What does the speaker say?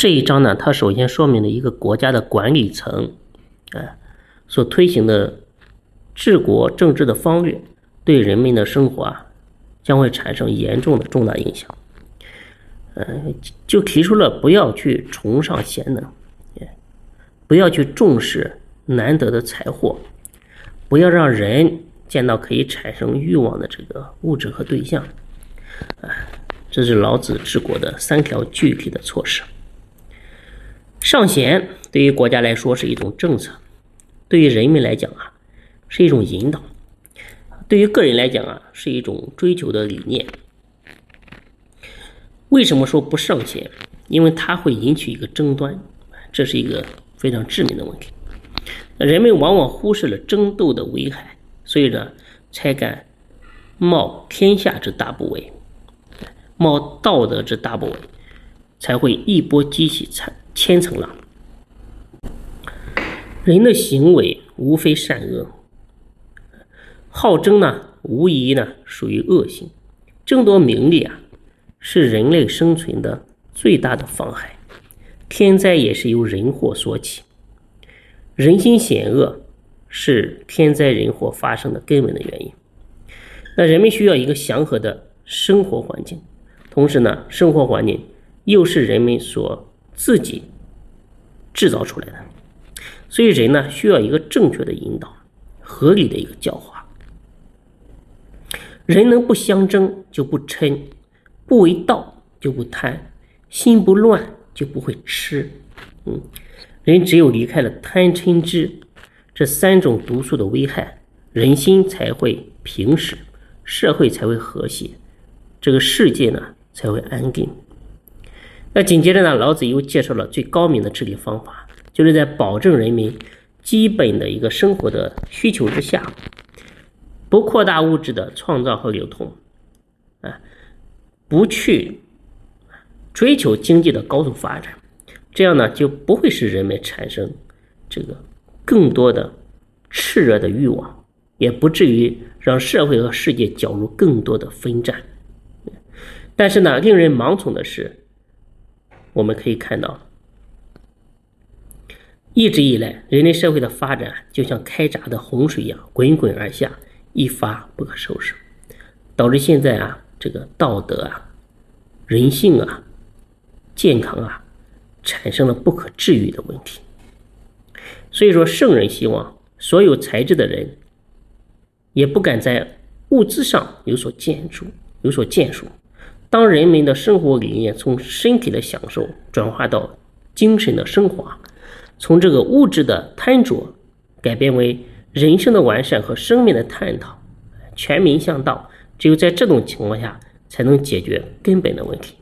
这一章呢，它首先说明了一个国家的管理层，啊，所推行的治国政治的方略，对人民的生活啊，将会产生严重的重大影响。呃，就提出了不要去崇尚贤能，不要去重视难得的财货，不要让人见到可以产生欲望的这个物质和对象。啊，这是老子治国的三条具体的措施。上贤对于国家来说是一种政策，对于人民来讲啊，是一种引导；对于个人来讲啊，是一种追求的理念。为什么说不上贤？因为它会引起一个争端，这是一个非常致命的问题。人们往往忽视了争斗的危害，所以呢，才敢冒天下之大不韪，冒道德之大不韪，才会一波激起千千层浪。人的行为无非善恶，好争呢，无疑呢属于恶性，争夺名利啊。是人类生存的最大的妨害，天灾也是由人祸所起，人心险恶是天灾人祸发生的根本的原因。那人们需要一个祥和的生活环境，同时呢，生活环境又是人们所自己制造出来的，所以人呢需要一个正确的引导，合理的一个教化。人能不相争就不嗔。不为道就不贪，心不乱就不会痴。嗯，人只有离开了贪嗔痴这三种毒素的危害，人心才会平实，社会才会和谐，这个世界呢才会安定。那紧接着呢，老子又介绍了最高明的治理方法，就是在保证人民基本的一个生活的需求之下，不扩大物质的创造和流通，啊。不去追求经济的高速发展，这样呢就不会使人们产生这个更多的炽热的欲望，也不至于让社会和世界搅入更多的纷战。但是呢，令人盲从的是，我们可以看到，一直以来人类社会的发展就像开闸的洪水一样滚滚而下，一发不可收拾，导致现在啊。这个道德啊、人性啊、健康啊，产生了不可治愈的问题。所以说，圣人希望所有才智的人，也不敢在物资上有所建树、有所建树。当人们的生活理念从身体的享受转化到精神的升华，从这个物质的贪着改变为人生的完善和生命的探讨，全民向道。只有在这种情况下，才能解决根本的问题。